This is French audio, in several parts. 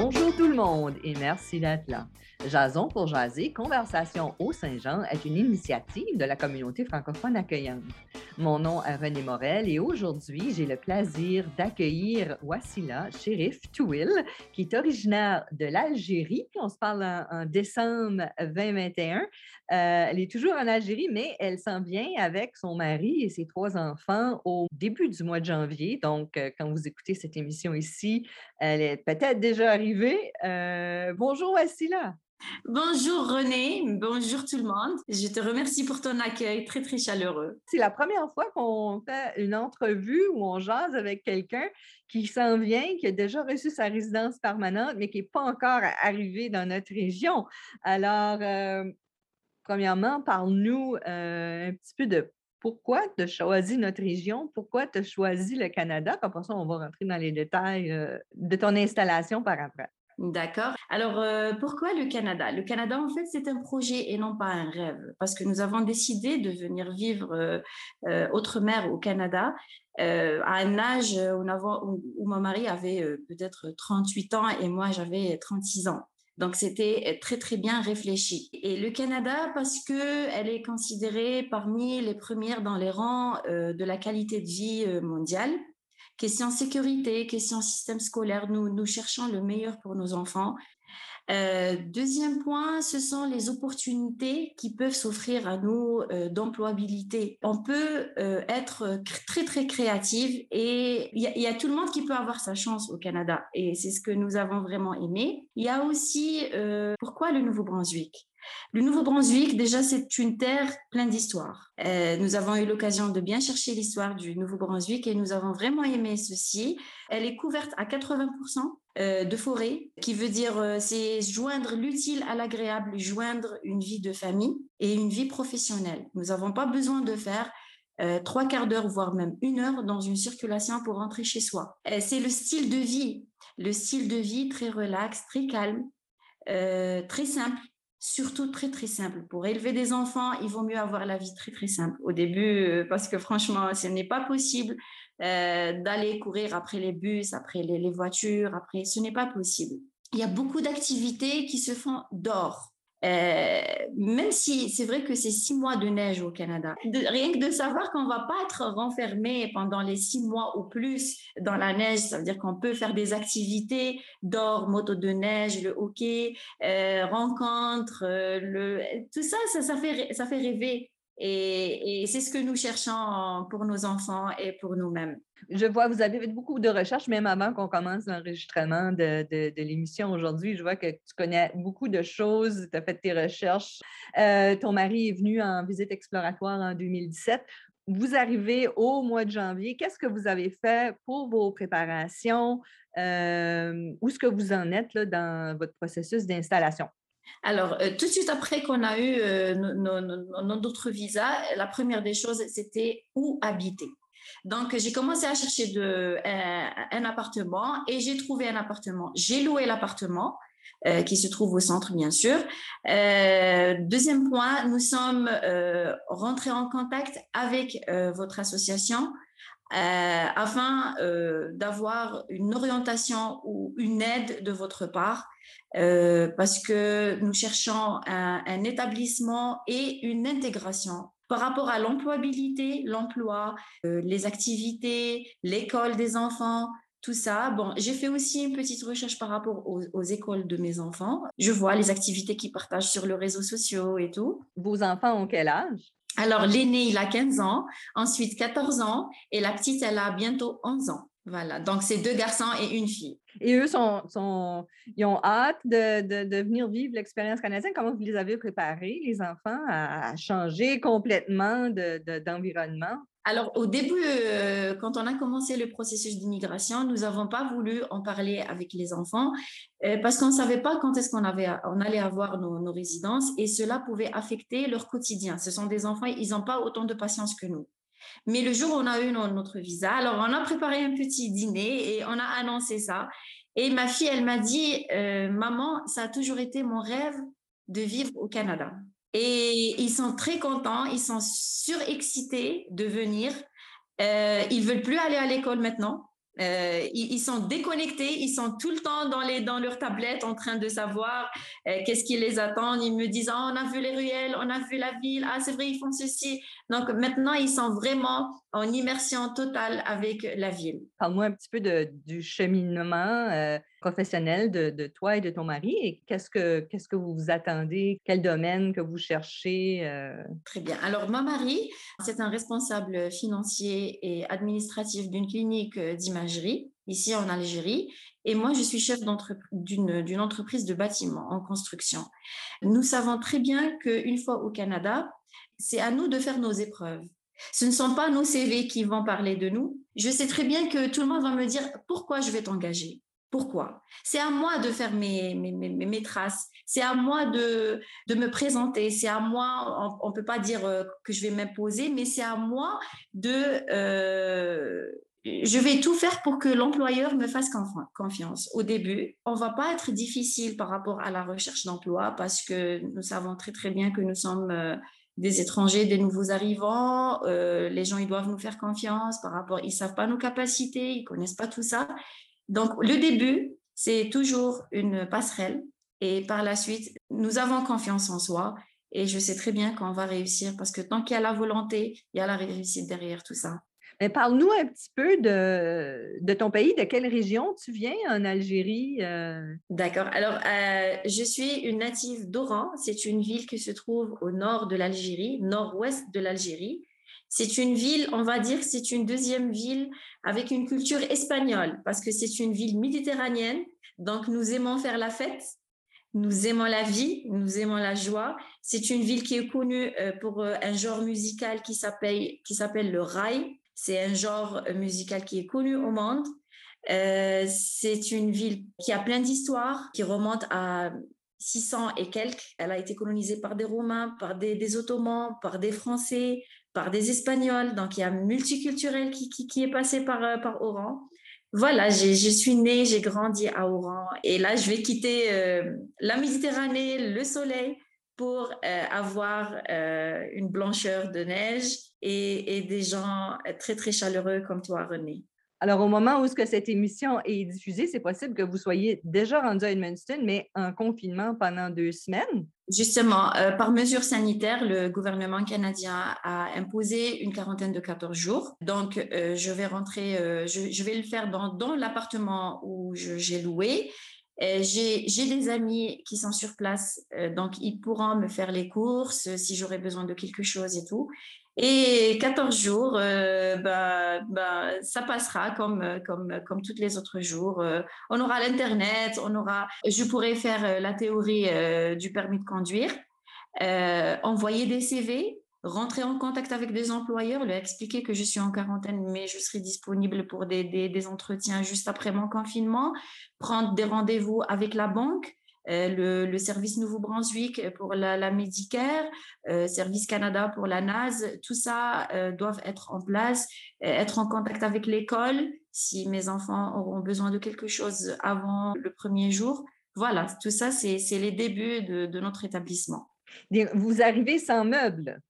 Bonjour tout le monde et merci d'être là. Jason pour jaser, Conversation au Saint-Jean est une initiative de la communauté francophone accueillante. Mon nom est René Morel et aujourd'hui, j'ai le plaisir d'accueillir Wassila Sherif Touil, qui est originaire de l'Algérie. On se parle en, décembre 2021. Euh, elle est toujours en Algérie, mais elle s'en vient avec son mari et ses trois enfants au début du mois de janvier. Donc, euh, quand vous écoutez cette émission ici, elle est peut-être déjà arrivée. Euh, bonjour Wassila. Bonjour René, bonjour tout le monde. Je te remercie pour ton accueil très très chaleureux. C'est la première fois qu'on fait une entrevue où on jase avec quelqu'un qui s'en vient, qui a déjà reçu sa résidence permanente, mais qui n'est pas encore arrivé dans notre région. Alors, euh, premièrement, parle-nous euh, un petit peu de pourquoi tu as choisi notre région, pourquoi tu as choisi le Canada. Comme ça, on va rentrer dans les détails euh, de ton installation par après. D'accord. Alors, euh, pourquoi le Canada? Le Canada, en fait, c'est un projet et non pas un rêve, parce que nous avons décidé de venir vivre euh, euh outre-mer au Canada euh, à un âge où, où, mon mari avait peut-être 38 ans et moi, j'avais 36 ans. Donc, c'était très, très bien réfléchi. Et le Canada, parce qu'elle est considérée parmi les premières dans les rangs de la qualité de vie mondiale. Question sécurité, question système scolaire, nous, nous cherchons le meilleur pour nos enfants. Euh, deuxième point, ce sont les opportunités qui peuvent s'offrir à nous euh, d'employabilité. On peut euh, être très très créative et il y, y, a tout le monde qui peut avoir sa chance au Canada et c'est ce que nous avons vraiment aimé. Il y a aussi pourquoi le Nouveau-Brunswick le Nouveau-Brunswick, déjà, c'est une terre pleine d'histoire. Euh, nous avons eu l'occasion de bien chercher l'histoire du Nouveau-Brunswick et nous avons vraiment aimé ceci. Elle est couverte à 80% euh, de forêt, qui veut dire euh, c'est joindre l'utile à l'agréable, joindre une vie de famille et une vie professionnelle. Nous n'avons pas besoin de faire trois quarts d'heure, voire même une heure dans une circulation pour rentrer chez soi. c'est le style de vie, le style de vie très relax, très calme, très simple surtout très très simple. Pour élever des enfants, il vaut mieux avoir la vie très très simple au début euh, parce que franchement, ce n'est pas possible euh, d'aller courir après les bus, après les, voitures, après, ce n'est pas possible. Il y a beaucoup d'activités qui se font dehors. Euh, même si c'est vrai que c'est six mois de neige au Canada, rien que de savoir qu'on va pas être renfermé pendant les six mois ou plus dans la neige, ça veut dire qu'on peut faire des activités d'or, moto de neige, le hockey, euh, rencontres, euh, tout ça, ça fait rêver. Et, c'est ce que nous cherchons pour nos enfants et pour nous-mêmes. Je vois, vous avez fait beaucoup de recherches, même avant qu'on commence l'enregistrement de, l'émission aujourd'hui. Je vois que tu connais beaucoup de choses, tu as fait tes recherches. Euh, ton mari est venu en visite exploratoire en 2017. Vous arrivez au mois de janvier. Qu'est-ce que vous avez fait pour vos préparations? Euh, où est-ce que vous en êtes là, dans votre processus d'installation? Alors, euh, tout de suite après qu'on a eu euh, notre visa, la première des choses, c'était où habiter. Donc, j'ai commencé à chercher de, un, appartement et j'ai trouvé un appartement. J'ai loué l'appartement. Euh, qui se trouve au centre, bien sûr. deuxième point, nous sommes rentrés en contact avec votre association afin d'avoir une orientation ou une aide de votre part euh, parce que nous cherchons un, établissement et une intégration par rapport à l'employabilité, l'emploi, euh, les activités, l'école des enfants, tout ça. Bon, j'ai fait aussi une petite recherche par rapport aux, écoles de mes enfants. Je vois les activités qu'ils partagent sur les réseaux sociaux et tout. Vos enfants ont quel âge? Alors, l'aîné, il a 15 ans, ensuite 14 ans, et la petite, elle a bientôt 11 ans. Voilà, donc c'est deux garçons et une fille. Et eux, sont, sont, ils ont hâte de, de, venir vivre l'expérience canadienne. Comment vous les avez préparés, les enfants, à, changer complètement d'environnement? Alors, au début, euh, quand on a commencé le processus d'immigration, nous n'avons pas voulu en parler avec les enfants euh, parce qu'on ne savait pas quand est-ce qu'on on allait avoir nos, nos résidences et cela pouvait affecter leur quotidien. Ce sont des enfants, ils n'ont pas autant de patience que nous. Mais le jour où on a eu notre visa, alors on a préparé un petit dîner et on a annoncé ça. Et ma fille, elle m'a dit, euh, maman, ça a toujours été mon rêve de vivre au Canada. Et ils sont très contents, ils sont surexcités de venir. Euh, ils veulent plus aller à l'école maintenant. Euh, ils, sont déconnectés, ils sont tout le temps dans, les, dans leur tablette en train de savoir euh, qu'est-ce qui les attend. Ils me disent, ah, on a vu les ruelles, on a vu la ville, ah, c'est vrai, ils font ceci. Donc maintenant, ils sont vraiment en immersion totale avec la ville. Parle-moi un petit peu de, du cheminement euh, professionnel de, toi et de ton mari et qu'est-ce que, qu'est-ce que vous vous attendez, quel domaine que vous cherchez? Très bien. Alors, mon mari, c'est un responsable financier et administratif d'une clinique d'imagerie ici en Algérie. Et moi, je suis chef d'une entreprise de bâtiment en construction. Nous savons très bien qu'une fois au Canada, c'est à nous de faire nos épreuves. Ce ne sont pas nos CV qui vont parler de nous. Je sais très bien que tout le monde va me dire pourquoi je vais t'engager? Pourquoi? C'est à moi de faire mes, mes, mes, traces, c'est à moi de, de, me présenter, c'est à moi, on ne peut pas dire euh, que je vais m'imposer, mais c'est à moi de... Euh, je vais tout faire pour que l'employeur me fasse confiance. Au début, on va pas être difficile par rapport à la recherche d'emploi parce que nous savons très très bien que nous sommes euh, des étrangers, des nouveaux arrivants. Les gens, ils doivent nous faire confiance par rapport, ils savent pas nos capacités, ils connaissent pas tout ça. Donc, le début, c'est toujours une passerelle. Et par la suite, nous avons confiance en soi. Et je sais très bien qu'on va réussir parce que tant qu'il y a la volonté, il y a la réussite derrière tout ça. Parle-nous un petit peu de, de, ton pays, de quelle région tu viens en Algérie? Euh? D'accord. Alors, euh, je suis une native d'Oran. C'est une ville qui se trouve au nord de l'Algérie, nord-ouest de l'Algérie. C'est une ville, on va dire, c'est une deuxième ville avec une culture espagnole parce que c'est une ville méditerranéenne. Donc, nous aimons faire la fête. Nous aimons la vie, nous aimons la joie. C'est une ville qui est connue euh, pour un genre musical qui s'appelle qui s'appelle le rail. C'est un genre musical qui est connu au monde. Euh, c'est une ville qui a plein d'histoires, qui remonte à 600 et quelques. Elle a été colonisée par des Romains, par des, Ottomans, par des Français, par des Espagnols. Donc, il y a multiculturel qui, qui, est passé par, euh, par Oran. Voilà, je suis née, j'ai grandi à Oran. Et là, je vais quitter euh, la Méditerranée, le soleil, pour avoir une blancheur de neige et, des gens très, très chaleureux comme toi, René. Alors, au moment où ce que cette émission est diffusée, c'est possible que vous soyez déjà rendu à Edmundston, mais en confinement pendant deux semaines. Justement, euh, par mesure sanitaire, le gouvernement canadien a imposé une quarantaine de 14 jours. Donc, euh, je vais rentrer, euh, je, vais le faire dans, dans l'appartement où j'ai loué. J'ai des amis qui sont sur place, donc ils pourront me faire les courses si j'aurais besoin de quelque chose et tout. Et 14 jours, euh, bah, bah, ça passera comme, comme, comme tous les autres jours. Euh, on aura l'Internet, on aura, je pourrais faire euh, la théorie du permis de conduire, envoyer des CV, rentrer en contact avec des employeurs, leur expliquer que je suis en quarantaine, mais je serai disponible pour des, des, des entretiens juste après mon confinement, prendre des rendez-vous avec la banque. Euh, le, service Nouveau-Brunswick pour la, la Medicare, euh, Service Canada pour la NAS, tout ça euh, doivent être en place, être en contact avec l'école si mes enfants auront besoin de quelque chose avant le premier jour. Voilà, tout ça, c'est les débuts de, de notre établissement. Vous arrivez sans meubles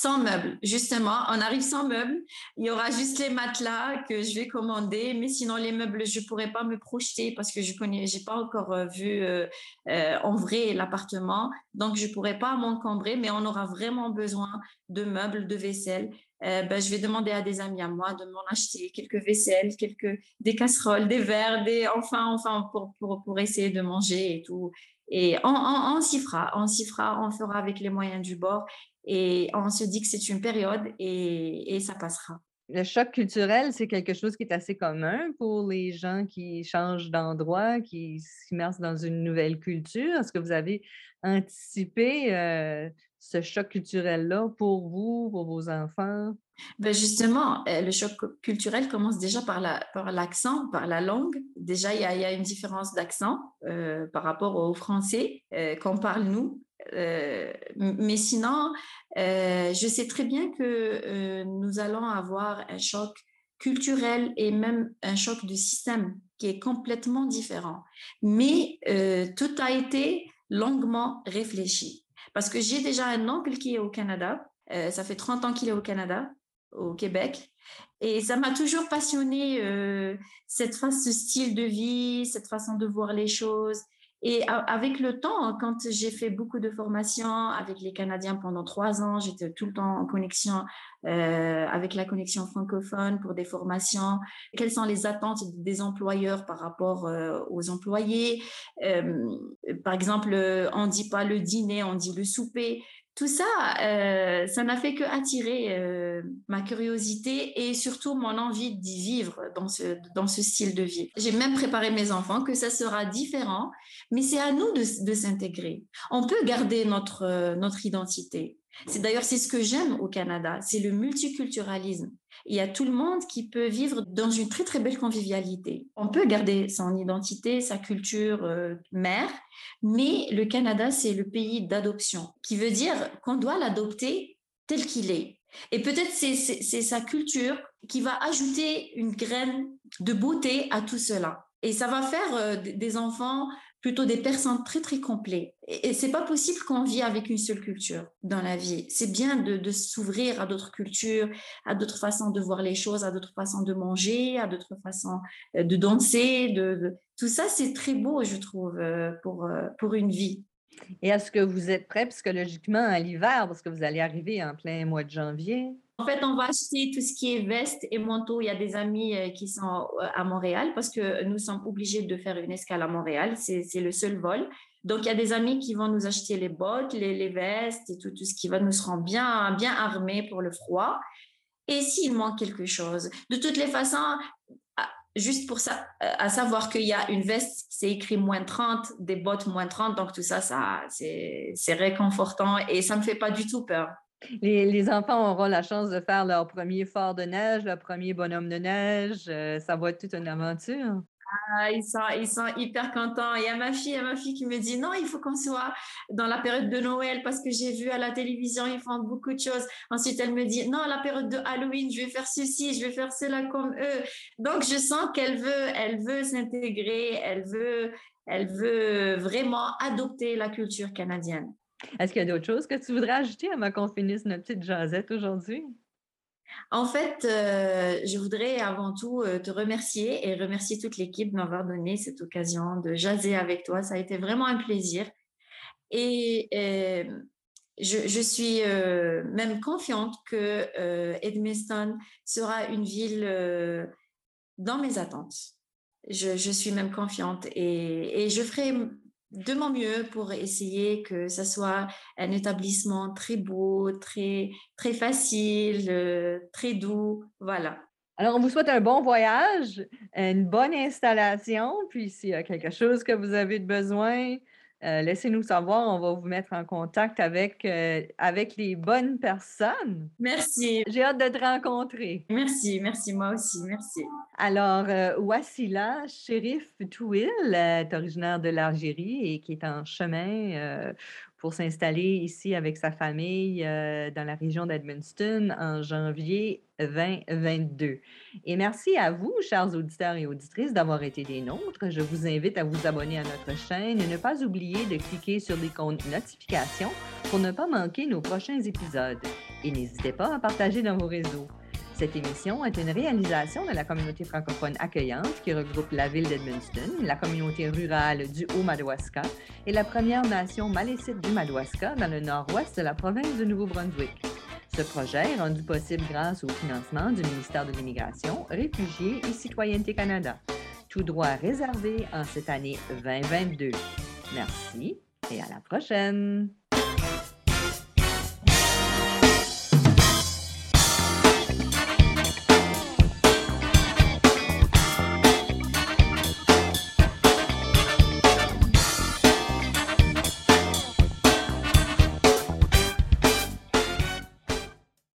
sans meubles. Justement, on arrive sans meubles. Il y aura juste les matelas que je vais commander, mais sinon les meubles, je pourrais pas me projeter parce que je connais, j'ai pas encore euh, vu euh, euh, en vrai l'appartement, donc je pourrais pas m'encombrer. Mais on aura vraiment besoin de meubles, de vaisselle. ben, je vais demander à des amis à moi de m'en acheter quelques vaisselles, quelques des casseroles, des verres, des enfin enfin pour pour, pour essayer de manger et tout. Et on, on s'y fera, on s'y fera, on fera avec les moyens du bord. Et on se dit que c'est une période et, et ça passera. Le choc culturel, c'est quelque chose qui est assez commun pour les gens qui changent d'endroit, qui s'immersent dans une nouvelle culture. Est-ce que vous avez anticipé euh, ce choc culturel-là pour vous, pour vos enfants? Ben justement, euh, le choc culturel commence déjà par l'accent, par, par, la langue. Déjà, il y a, y a une différence d'accent euh, par rapport au français qu'on parle nous. Euh, mais sinon, euh, je sais très bien que euh, nous allons avoir un choc culturel et même un choc de système qui est complètement différent. Mais tout a été longuement réfléchi. Parce que j'ai déjà un oncle qui est au Canada. ça fait 30 ans qu'il est au Canada. au Québec. Et ça m'a toujours passionné cette ce style de vie, cette façon de voir les choses. Et avec le temps, quand j'ai fait beaucoup de formations avec les Canadiens pendant trois ans, j'étais tout le temps en connexion euh, avec la connexion francophone pour des formations. Quelles sont les attentes des employeurs par rapport euh, aux employés? Euh, Par exemple, on ne dit pas le dîner, on dit le souper tout ça, euh, ça n'a fait que attirer euh, ma curiosité et surtout mon envie d'y vivre dans ce, dans ce style de vie. J'ai même préparé mes enfants que ça sera différent, mais c'est à nous de, s'intégrer. On peut garder notre, euh, notre identité. C'est d'ailleurs c'est ce que j'aime au Canada, c'est le multiculturalisme. Il y a tout le monde qui peut vivre dans une très très belle convivialité. On peut garder son identité, sa culture euh, mère, mais le Canada c'est le pays d'adoption, qui veut dire qu'on doit l'adopter tel qu'il est. Et peut-être c'est sa culture qui va ajouter une graine de beauté à tout cela. Et ça va faire euh, des enfants plutôt des personnes très très complets. Et, c'est pas possible qu'on vit avec une seule culture dans la vie. C'est bien de, s'ouvrir à d'autres cultures, à d'autres façons de voir les choses, à d'autres façons de manger, à d'autres façons euh, de danser. De, Tout ça, c'est très beau, je trouve, euh, pour, euh, pour une vie. Et est-ce que vous êtes prêt psychologiquement à l'hiver? Parce que vous allez arriver en plein mois de janvier? En fait, on va acheter tout ce qui est veste et manteau. Il y a des amis euh, qui sont euh, à Montréal parce que nous sommes obligés de faire une escale à Montréal. C'est le seul vol. Donc, il y a des amis qui vont nous acheter les bottes, les, vestes et tout, ce qui va nous rendre bien, bien armés pour le froid. Et s'il manque quelque chose, de toutes les façons, ah, juste pour ça, euh, à savoir qu'il y a une veste, c'est écrit moins 30, des bottes moins 30, donc tout ça, ça c'est réconfortant et ça ne me fait pas du tout peur. Les, enfants auront la chance de faire leur premier fort de neige, leur premier bonhomme de neige. Euh, ça va être toute une aventure. Ah, ils, sont, ils sont hyper contents. Il y a ma fille, ma fille qui me dit non, il faut qu'on soit dans la période de Noël parce que j'ai vu à la télévision, ils font beaucoup de choses. Ensuite, elle me dit non, la période de Halloween, je vais faire ceci, je vais faire cela comme eux. Donc, je sens qu'elle veut, elle veut s'intégrer, elle veut, elle veut vraiment adopter la culture canadienne. Est-ce qu'il y a d'autres choses que tu voudrais ajouter à qu'on finisse notre petite jasette aujourd'hui? En fait, euh, je voudrais avant tout euh, te remercier et remercier toute l'équipe de m'avoir donné cette occasion de jaser avec toi. Ça a été vraiment un plaisir. Et euh, je, suis même confiante que Edmiston sera une ville dans mes attentes. Je, suis même confiante et je ferai de mon mieux pour essayer que ça soit un établissement très beau, très, très facile, euh, très doux. Voilà. Alors, on vous souhaite un bon voyage, une bonne installation, puis s'il y a quelque chose que vous avez besoin, euh, laissez-nous savoir, on va vous mettre en contact avec, euh, avec les bonnes personnes. Merci. J'ai hâte de te rencontrer. Merci, merci, moi aussi, merci. Alors, euh, Wassila Shérif Touil est originaire de l'Algérie et qui est en chemin pour s'installer ici avec sa famille euh, dans la région d'Edmundston en janvier 2022. Et merci à vous, chers auditeurs et auditrices, d'avoir été des nôtres. Je vous invite à vous abonner à notre chaîne et ne pas oublier de cliquer sur l'icône notification pour ne pas manquer nos prochains épisodes. Et n'hésitez pas à partager dans vos réseaux. Cette émission est une réalisation de la communauté francophone accueillante qui regroupe la ville d'Edmundston, la communauté rurale du Haut-Madawaska et la Première Nation malécite du Madawaska dans le nord-ouest de la province de Nouveau-Brunswick. Ce projet est rendu possible grâce au financement du ministère de l'Immigration, Réfugiés et Citoyenneté Canada. Tout droit réservé en cette année 2022. Merci et à la prochaine!